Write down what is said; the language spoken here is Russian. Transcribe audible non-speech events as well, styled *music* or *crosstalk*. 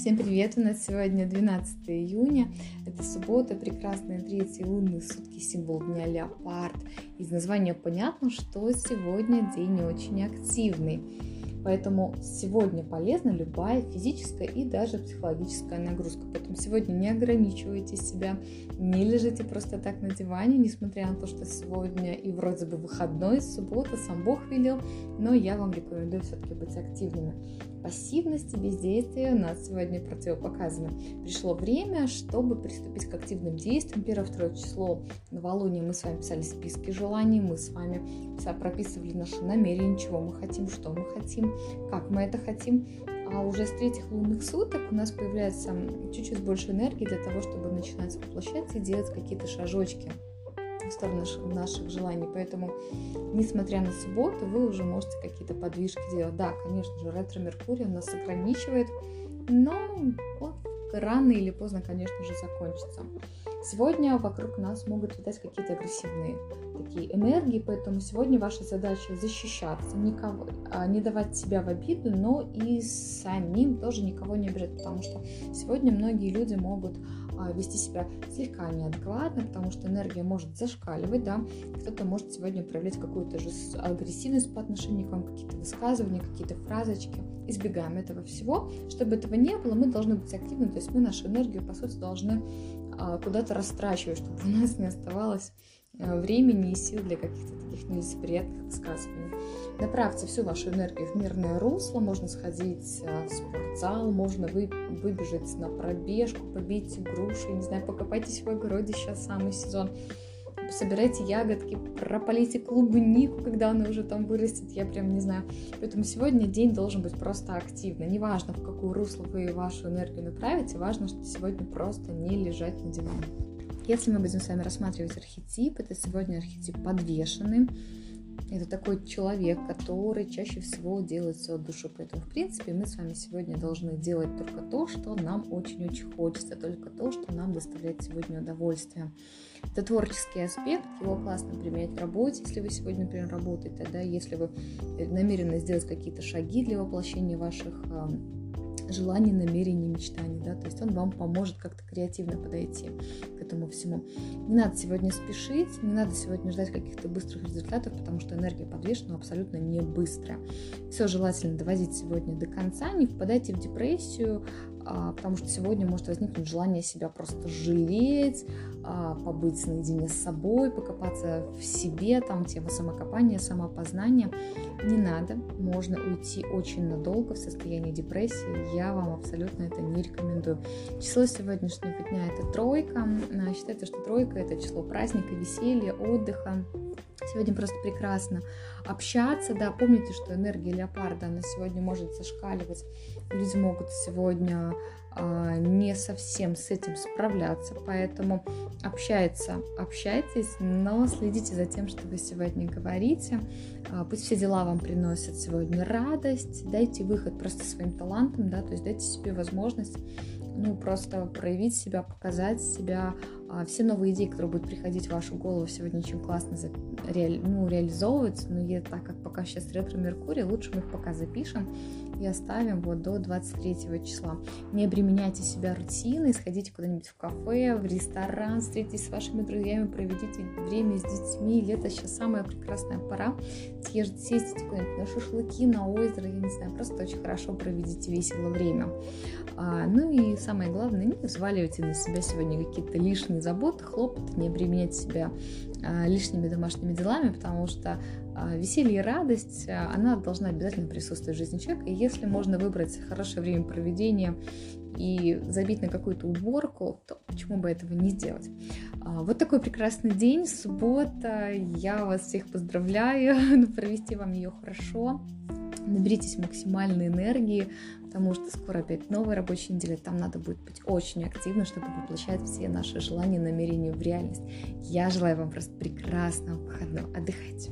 Всем привет! У нас сегодня 12 июня. Это суббота, прекрасные третьи лунные сутки, символ дня леопард. Из названия понятно, что сегодня день очень активный. Поэтому сегодня полезна любая физическая и даже психологическая нагрузка. Поэтому сегодня не ограничивайте себя, не лежите просто так на диване, несмотря на то, что сегодня и вроде бы выходной, суббота, сам Бог велел, но я вам рекомендую все-таки быть активными. Пассивность и бездействие у нас сегодня противопоказано. Пришло время, чтобы приступить к активным действиям. Первое-второе число новолуния мы с вами писали списки желаний, мы с вами прописывали наши намерения, чего мы хотим, что мы хотим, как мы это хотим. А уже с третьих лунных суток у нас появляется чуть-чуть больше энергии для того, чтобы начинать воплощать и делать какие-то шажочки в сторону наших желаний. Поэтому, несмотря на субботу, вы уже можете какие-то подвижки делать. Да, конечно же, ретро-меркурий нас ограничивает, но вот рано или поздно, конечно же, закончится. Сегодня вокруг нас могут летать какие-то агрессивные такие энергии, поэтому сегодня ваша задача защищаться, никого, а, не давать себя в обиду, но и самим тоже никого не обижать, потому что сегодня многие люди могут а, вести себя слегка неадекватно, потому что энергия может зашкаливать, да, кто-то может сегодня проявлять какую-то же агрессивность по отношению к вам, какие-то высказывания, какие-то фразочки. Избегаем этого всего. Чтобы этого не было, мы должны быть активны, то есть мы нашу энергию, по сути, должны куда-то растрачивать, чтобы у нас не оставалось а, времени и сил для каких-то таких нелицеприятных высказываний. Направьте всю вашу энергию в мирное русло, можно сходить а, в спортзал, можно вы, выбежать на пробежку, побить груши, не знаю, покопайтесь в огороде, сейчас самый сезон собирайте ягодки, прополите клубнику, когда она уже там вырастет, я прям не знаю. Поэтому сегодня день должен быть просто активный. Неважно, в какую русло вы вашу энергию направите, важно, что сегодня просто не лежать на диване. Если мы будем с вами рассматривать архетип, это сегодня архетип подвешенный. Это такой человек, который чаще всего делает все от души. Поэтому, в принципе, мы с вами сегодня должны делать только то, что нам очень-очень хочется, только то, что нам доставляет сегодня удовольствие. Это творческий аспект, его классно применять в работе, если вы сегодня, например, работаете, да, если вы намерены сделать какие-то шаги для воплощения ваших желаний, намерений, мечтаний, да, то есть он вам поможет как-то креативно подойти к этому всему. Не надо сегодня спешить, не надо сегодня ждать каких-то быстрых результатов, потому что энергия подвешена абсолютно не быстрая. Все желательно доводить сегодня до конца, не впадайте в депрессию, потому что сегодня может возникнуть желание себя просто жалеть, а, побыть наедине с собой, покопаться в себе, там тема самокопания, самоопознания. Не надо, можно уйти очень надолго в состоянии депрессии, я вам абсолютно это не рекомендую. Число сегодняшнего дня это тройка, а, считается, что тройка это число праздника, веселья, отдыха, Сегодня просто прекрасно общаться, да, помните, что энергия леопарда, она сегодня может зашкаливать, люди могут сегодня а, не совсем с этим справляться, поэтому общается, общайтесь, но следите за тем, что вы сегодня говорите, а, пусть все дела вам приносят сегодня радость, дайте выход просто своим талантам, да, то есть дайте себе возможность ну, просто проявить себя, показать себя. А все новые идеи, которые будут приходить в вашу голову, сегодня очень классно реаль, ну, реализовываются, но я, так как пока сейчас ретро-меркурий, лучше мы их пока запишем и оставим вот до 23 числа. Не обременяйте себя рутиной, сходите куда-нибудь в кафе, в ресторан, встретитесь с вашими друзьями, проведите время с детьми. Лето сейчас самая прекрасная пора. Съездите, съездите куда-нибудь на шашлыки, на озеро, я не знаю, просто очень хорошо проведите весело время. А, ну и самое главное, не взваливайте на себя сегодня какие-то лишние заботы, хлопоты, не обременяйте себя а, лишними домашними делами, потому что а, веселье и радость, а, она должна обязательно присутствовать в жизни человека. И если можно выбрать хорошее время проведения и забить на какую-то уборку, то почему бы этого не сделать? Вот такой прекрасный день, суббота. Я вас всех поздравляю, *laughs* провести вам ее хорошо. Наберитесь максимальной энергии, потому что скоро опять новая рабочая неделя, там надо будет быть очень активно, чтобы воплощать все наши желания, намерения в реальность. Я желаю вам просто прекрасного выходного. Отдыхайте.